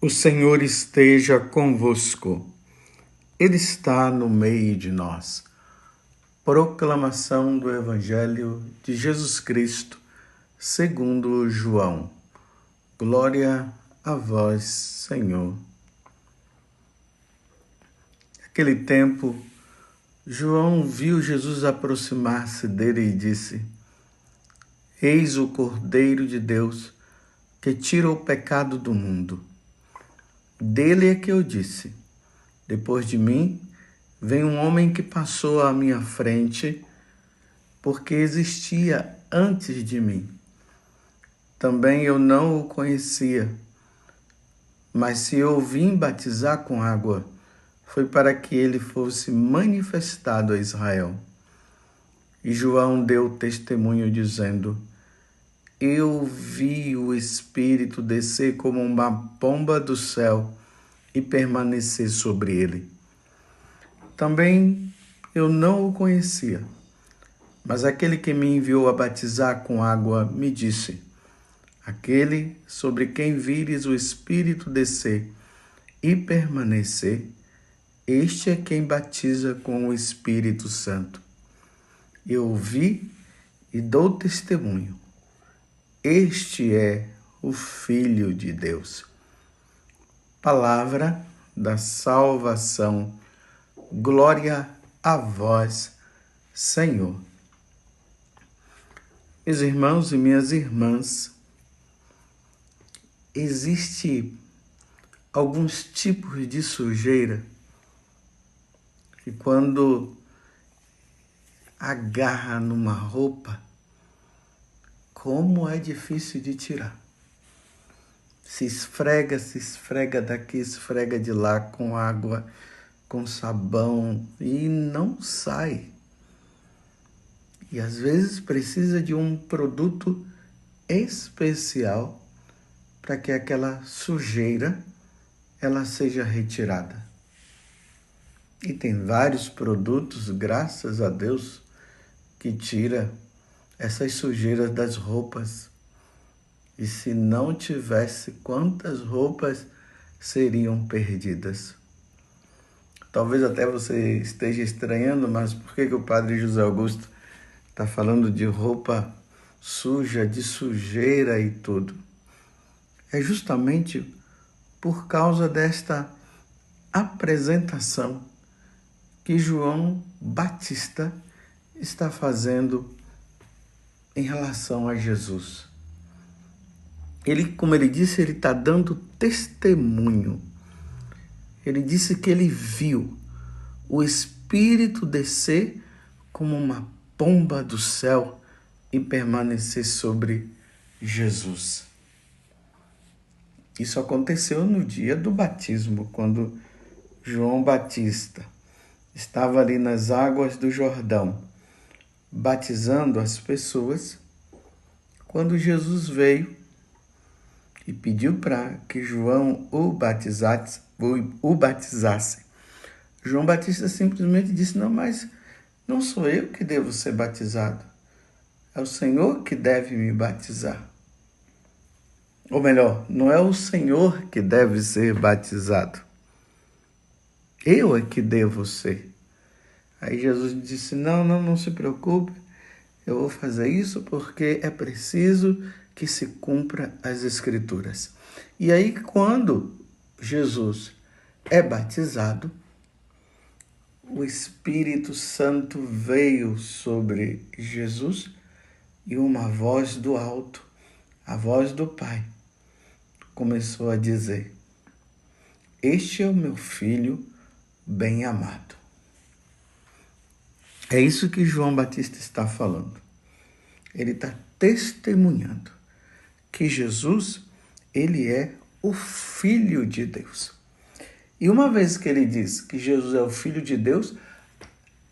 O Senhor esteja convosco, Ele está no meio de nós. Proclamação do Evangelho de Jesus Cristo, segundo João. Glória a vós, Senhor. Naquele tempo, João viu Jesus aproximar-se dele e disse: Eis o Cordeiro de Deus que tira o pecado do mundo. Dele é que eu disse: Depois de mim vem um homem que passou à minha frente, porque existia antes de mim. Também eu não o conhecia. Mas se eu vim batizar com água, foi para que ele fosse manifestado a Israel. E João deu testemunho dizendo: eu vi o Espírito descer como uma pomba do céu e permanecer sobre ele. Também eu não o conhecia, mas aquele que me enviou a batizar com água me disse: Aquele sobre quem vires o Espírito descer e permanecer, este é quem batiza com o Espírito Santo. Eu vi e dou testemunho este é o Filho de Deus. Palavra da salvação. Glória a vós, Senhor. Meus irmãos e minhas irmãs, existe alguns tipos de sujeira que quando agarra numa roupa como é difícil de tirar. Se esfrega, se esfrega daqui, esfrega de lá com água, com sabão e não sai. E às vezes precisa de um produto especial para que aquela sujeira ela seja retirada. E tem vários produtos, graças a Deus, que tira essas sujeiras das roupas. E se não tivesse, quantas roupas seriam perdidas? Talvez até você esteja estranhando, mas por que, que o padre José Augusto está falando de roupa suja, de sujeira e tudo? É justamente por causa desta apresentação que João Batista está fazendo em relação a Jesus. Ele, como ele disse, ele está dando testemunho. Ele disse que ele viu o Espírito descer como uma pomba do céu e permanecer sobre Jesus. Isso aconteceu no dia do batismo, quando João Batista estava ali nas águas do Jordão batizando as pessoas, quando Jesus veio e pediu para que João o batizasse, o batizasse. João Batista simplesmente disse: Não, mas não sou eu que devo ser batizado, é o Senhor que deve me batizar. Ou melhor, não é o Senhor que deve ser batizado. Eu é que devo ser. Aí Jesus disse: Não, não, não se preocupe, eu vou fazer isso porque é preciso que se cumpra as Escrituras. E aí, quando Jesus é batizado, o Espírito Santo veio sobre Jesus e uma voz do alto, a voz do Pai, começou a dizer: Este é o meu filho bem amado. É isso que João Batista está falando. Ele está testemunhando que Jesus, ele é o Filho de Deus. E uma vez que ele diz que Jesus é o Filho de Deus,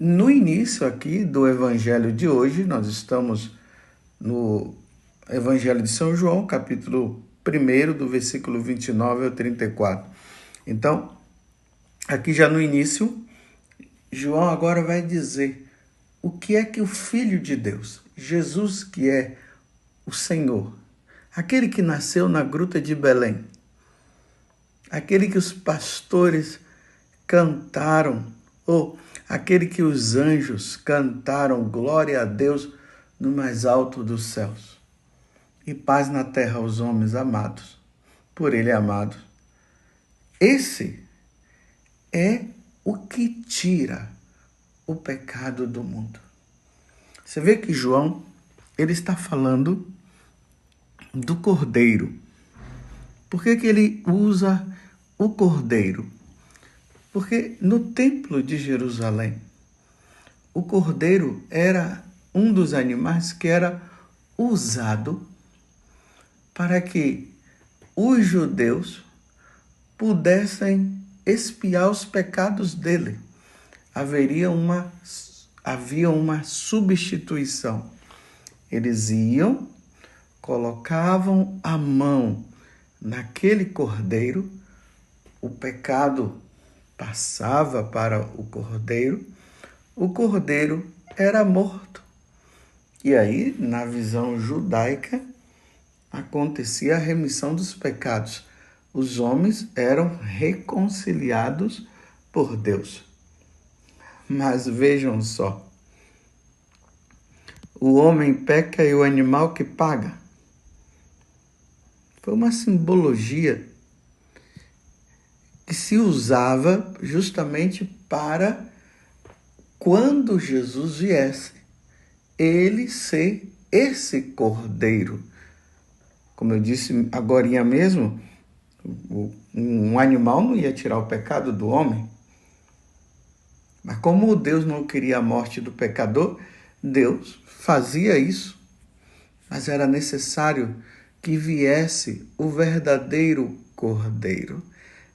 no início aqui do Evangelho de hoje, nós estamos no Evangelho de São João, capítulo 1, do versículo 29 ao 34. Então, aqui já no início, João agora vai dizer o que é que o Filho de Deus, Jesus, que é o Senhor, aquele que nasceu na gruta de Belém, aquele que os pastores cantaram, ou aquele que os anjos cantaram glória a Deus no mais alto dos céus. E paz na terra aos homens amados, por ele amados. Esse é o que tira o pecado do mundo. Você vê que João, ele está falando do cordeiro. Por que, que ele usa o cordeiro? Porque no templo de Jerusalém, o cordeiro era um dos animais que era usado para que os judeus pudessem expiar os pecados dele. Haveria uma havia uma substituição. Eles iam, colocavam a mão naquele cordeiro, o pecado passava para o cordeiro, o cordeiro era morto. E aí, na visão judaica, acontecia a remissão dos pecados. Os homens eram reconciliados por Deus. Mas vejam só, o homem peca e o animal que paga. Foi uma simbologia que se usava justamente para quando Jesus viesse, ele ser esse cordeiro. Como eu disse agora mesmo, um animal não ia tirar o pecado do homem. Mas como Deus não queria a morte do pecador, Deus fazia isso. Mas era necessário que viesse o verdadeiro cordeiro.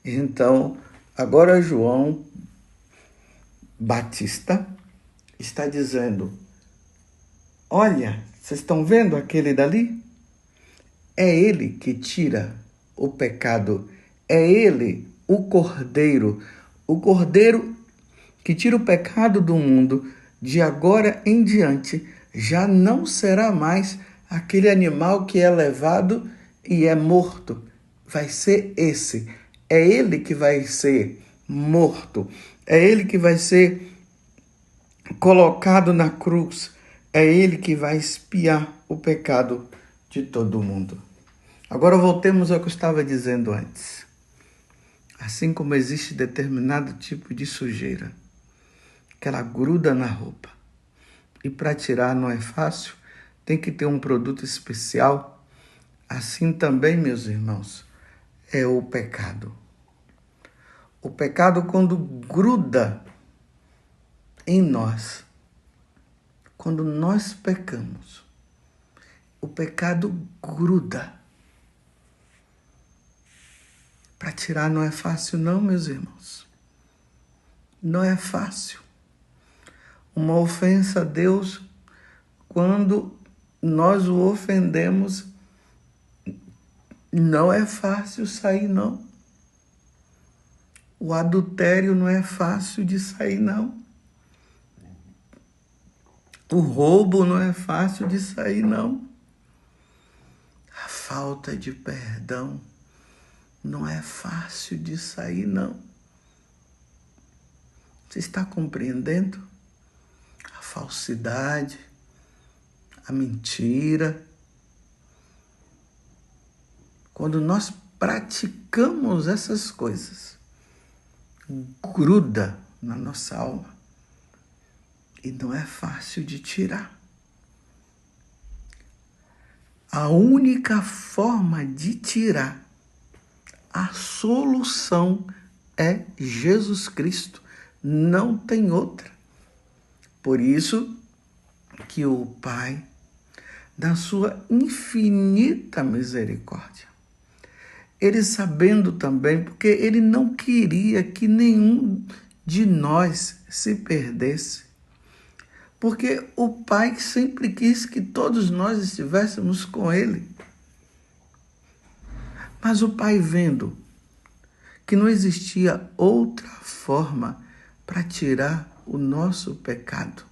Então, agora João Batista está dizendo: Olha, vocês estão vendo aquele dali? É ele que tira o pecado, é ele o cordeiro, o cordeiro que tira o pecado do mundo. De agora em diante, já não será mais aquele animal que é levado e é morto. Vai ser esse é ele que vai ser morto, é ele que vai ser colocado na cruz, é ele que vai espiar o pecado de todo mundo. Agora voltemos ao que eu estava dizendo antes. Assim como existe determinado tipo de sujeira que ela gruda na roupa e para tirar não é fácil, tem que ter um produto especial. Assim também, meus irmãos, é o pecado. O pecado, quando gruda em nós, quando nós pecamos, o pecado gruda. Para tirar não é fácil, não, meus irmãos. Não é fácil. Uma ofensa a Deus, quando nós o ofendemos, não é fácil sair, não. O adultério não é fácil de sair, não. O roubo não é fácil de sair, não. A falta de perdão não é fácil de sair, não. Você está compreendendo? Falsidade, a mentira. Quando nós praticamos essas coisas, gruda na nossa alma e não é fácil de tirar. A única forma de tirar a solução é Jesus Cristo, não tem outra. Por isso que o Pai, da sua infinita misericórdia, ele sabendo também, porque ele não queria que nenhum de nós se perdesse. Porque o Pai sempre quis que todos nós estivéssemos com Ele. Mas o Pai, vendo que não existia outra forma para tirar o nosso pecado,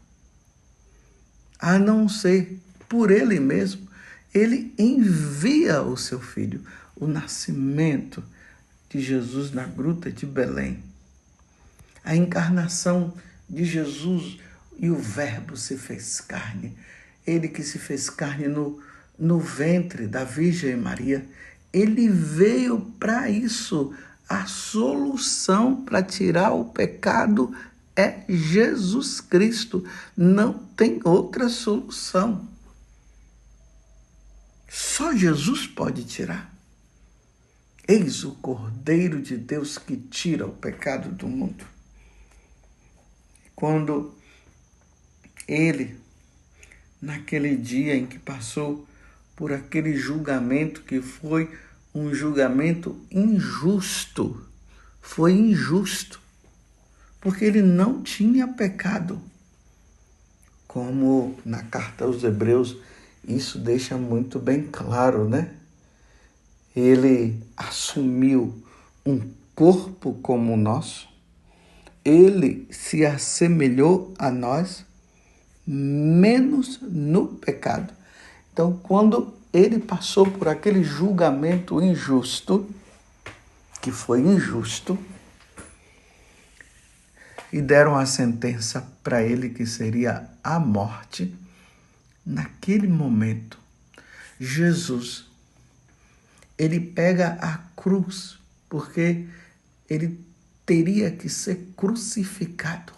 a não ser por Ele mesmo, Ele envia o seu Filho o nascimento de Jesus na gruta de Belém. A encarnação de Jesus e o Verbo se fez carne. Ele que se fez carne no, no ventre da Virgem Maria. Ele veio para isso. A solução para tirar o pecado é Jesus Cristo. Não tem outra solução. Só Jesus pode tirar. Eis o Cordeiro de Deus que tira o pecado do mundo. Quando ele, naquele dia em que passou por aquele julgamento que foi um julgamento injusto, foi injusto, porque ele não tinha pecado. Como na carta aos Hebreus, isso deixa muito bem claro, né? ele assumiu um corpo como o nosso, ele se assemelhou a nós, menos no pecado. Então, quando ele passou por aquele julgamento injusto, que foi injusto, e deram a sentença para ele que seria a morte, naquele momento, Jesus ele pega a cruz, porque ele teria que ser crucificado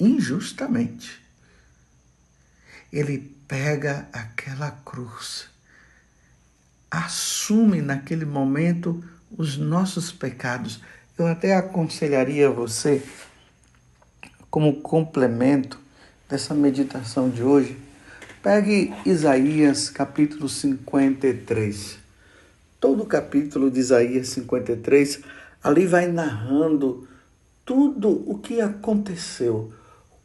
injustamente. Ele pega aquela cruz, assume naquele momento os nossos pecados. Eu até aconselharia você, como complemento dessa meditação de hoje, Pegue Isaías capítulo 53. Todo o capítulo de Isaías 53 ali vai narrando tudo o que aconteceu.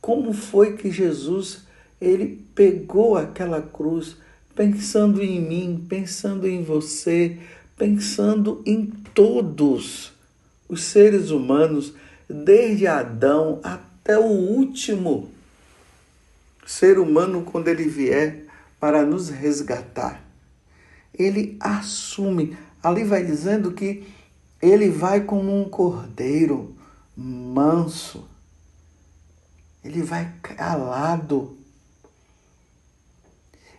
Como foi que Jesus ele pegou aquela cruz pensando em mim, pensando em você, pensando em todos os seres humanos, desde Adão até o último ser humano, quando ele vier para nos resgatar, ele assume. Ali vai dizendo que ele vai como um cordeiro manso, ele vai calado.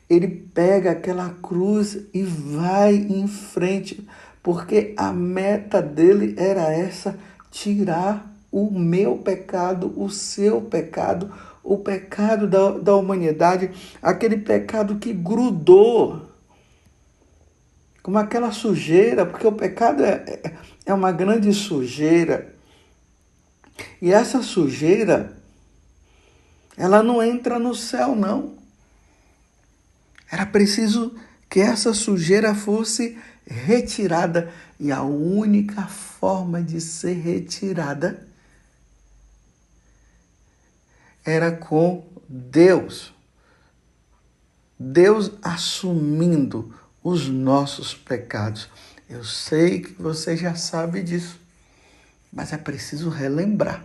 Ele pega aquela cruz e vai em frente, porque a meta dele era essa: tirar o meu pecado, o seu pecado, o pecado da, da humanidade, aquele pecado que grudou, como aquela sujeira, porque o pecado é, é, é uma grande sujeira. E essa sujeira, ela não entra no céu, não. Era preciso que essa sujeira fosse retirada. E a única forma de ser retirada era com Deus. Deus assumindo os nossos pecados. Eu sei que você já sabe disso, mas é preciso relembrar.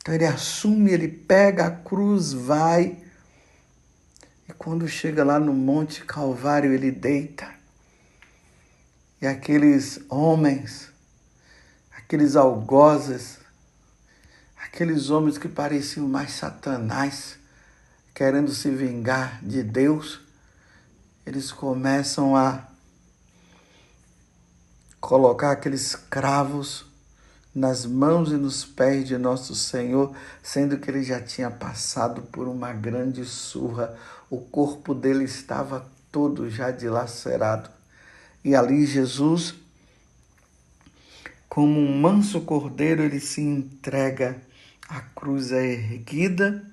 Então ele assume, ele pega a cruz, vai, quando chega lá no Monte Calvário, ele deita. E aqueles homens, aqueles algozes, aqueles homens que pareciam mais Satanás, querendo se vingar de Deus, eles começam a colocar aqueles cravos nas mãos e nos pés de nosso Senhor, sendo que ele já tinha passado por uma grande surra, o corpo dele estava todo já dilacerado. E ali Jesus, como um manso cordeiro, ele se entrega a cruz é erguida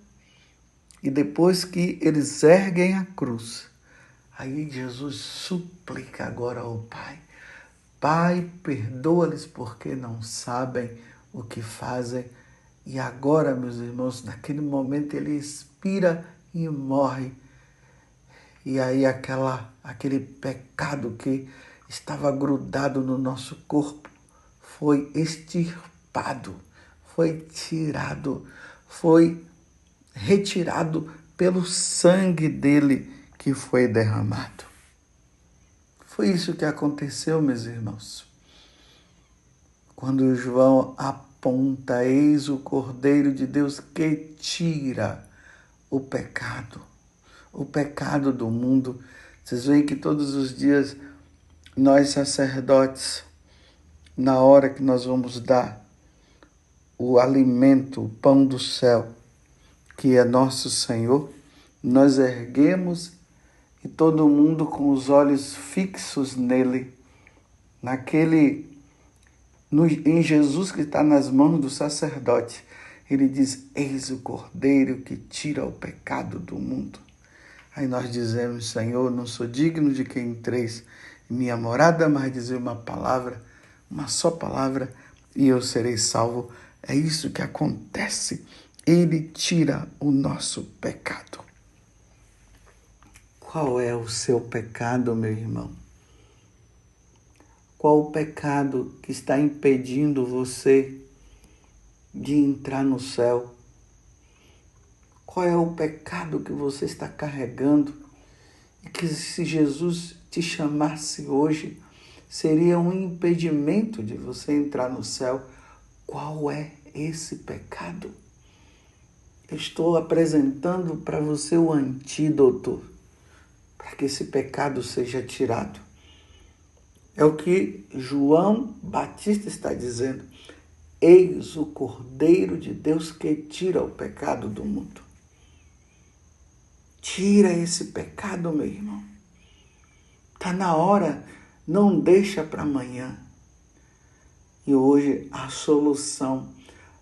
e depois que eles erguem a cruz, aí Jesus suplica agora ao Pai: Pai, perdoa-lhes porque não sabem o que fazem. E agora, meus irmãos, naquele momento ele expira e morre. E aí aquela aquele pecado que estava grudado no nosso corpo foi extirpado foi tirado, foi retirado pelo sangue dele que foi derramado. Foi isso que aconteceu, meus irmãos. Quando João aponta, eis o Cordeiro de Deus que tira o pecado, o pecado do mundo. Vocês veem que todos os dias nós sacerdotes, na hora que nós vamos dar o alimento, o pão do céu, que é nosso Senhor, nós erguemos e todo mundo com os olhos fixos nele, naquele, no, em Jesus que está nas mãos do sacerdote. Ele diz: Eis o Cordeiro que tira o pecado do mundo. Aí nós dizemos: Senhor, não sou digno de que entreis minha morada, mas dizer uma palavra, uma só palavra, e eu serei salvo. É isso que acontece. Ele tira o nosso pecado. Qual é o seu pecado, meu irmão? Qual o pecado que está impedindo você de entrar no céu? Qual é o pecado que você está carregando e que se Jesus te chamasse hoje seria um impedimento de você entrar no céu? Qual é esse pecado? Estou apresentando para você o antídoto para que esse pecado seja tirado. É o que João Batista está dizendo. Eis o Cordeiro de Deus que tira o pecado do mundo. Tira esse pecado, meu irmão. Está na hora, não deixa para amanhã. E hoje a solução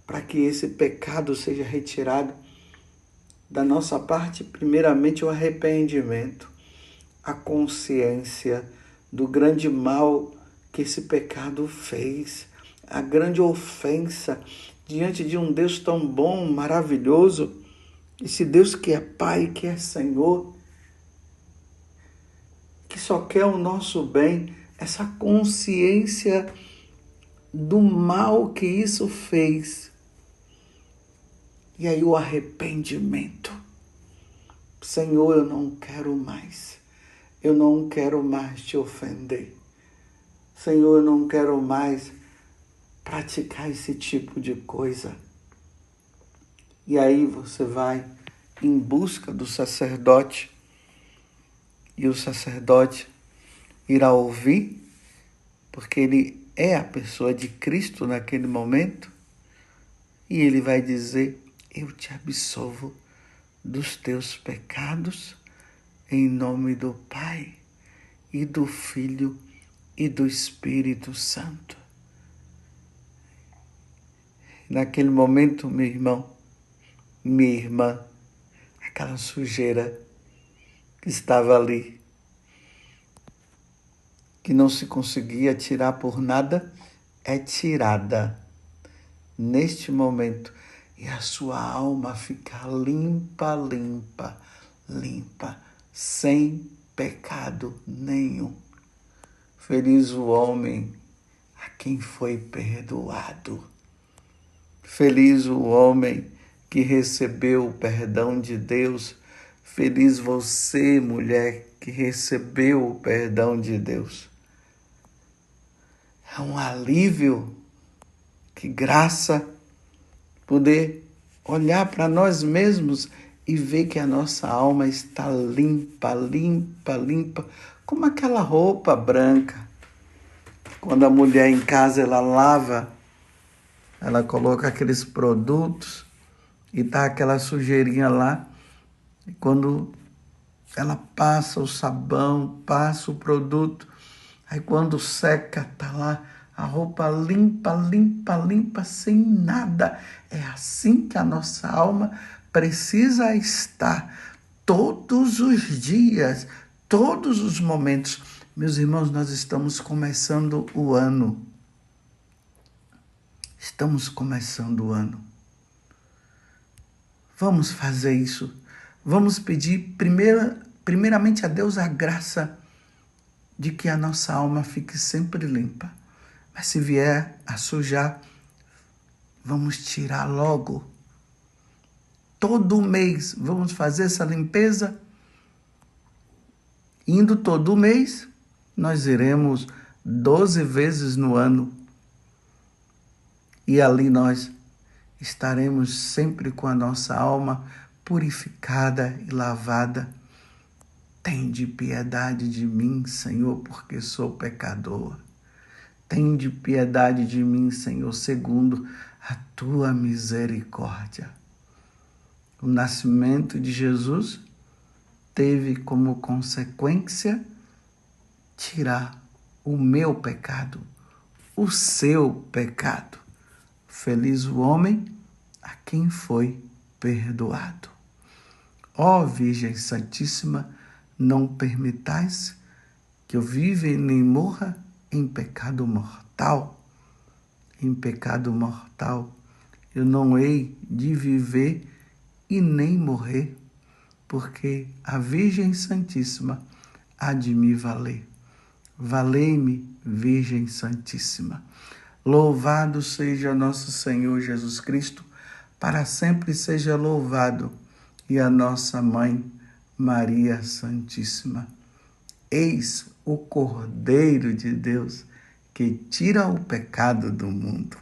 para que esse pecado seja retirado da nossa parte, primeiramente o arrependimento, a consciência do grande mal que esse pecado fez, a grande ofensa diante de um Deus tão bom, maravilhoso, esse Deus que é Pai, que é Senhor, que só quer o nosso bem, essa consciência do mal que isso fez. E aí o arrependimento. Senhor, eu não quero mais. Eu não quero mais te ofender. Senhor, eu não quero mais praticar esse tipo de coisa. E aí você vai em busca do sacerdote e o sacerdote irá ouvir, porque ele é a pessoa de Cristo naquele momento, e ele vai dizer: Eu te absolvo dos teus pecados, em nome do Pai e do Filho e do Espírito Santo. Naquele momento, meu irmão, minha irmã, aquela sujeira que estava ali que não se conseguia tirar por nada, é tirada neste momento e a sua alma fica limpa, limpa, limpa, sem pecado nenhum. Feliz o homem a quem foi perdoado. Feliz o homem que recebeu o perdão de Deus. Feliz você, mulher, que recebeu o perdão de Deus é um alívio, que graça poder olhar para nós mesmos e ver que a nossa alma está limpa, limpa, limpa, como aquela roupa branca. Quando a mulher em casa ela lava, ela coloca aqueles produtos e tá aquela sujeirinha lá. E quando ela passa o sabão, passa o produto, Aí quando seca, tá lá a roupa limpa, limpa, limpa, sem nada. É assim que a nossa alma precisa estar todos os dias, todos os momentos. Meus irmãos, nós estamos começando o ano. Estamos começando o ano. Vamos fazer isso. Vamos pedir primeiro, primeiramente a Deus a graça de que a nossa alma fique sempre limpa. Mas se vier a sujar, vamos tirar logo. Todo mês vamos fazer essa limpeza. Indo todo mês, nós iremos doze vezes no ano e ali nós estaremos sempre com a nossa alma purificada e lavada. Tende piedade de mim, Senhor, porque sou pecador. Tende piedade de mim, Senhor, segundo a tua misericórdia. O nascimento de Jesus teve como consequência tirar o meu pecado, o seu pecado. Feliz o homem a quem foi perdoado. Ó Virgem Santíssima, não permitais que eu viva nem morra em pecado mortal. Em pecado mortal, eu não hei de viver e nem morrer, porque a Virgem Santíssima há de me valer. Valei-me, Virgem Santíssima. Louvado seja nosso Senhor Jesus Cristo, para sempre seja louvado, e a nossa mãe, Maria Santíssima. Eis o Cordeiro de Deus que tira o pecado do mundo.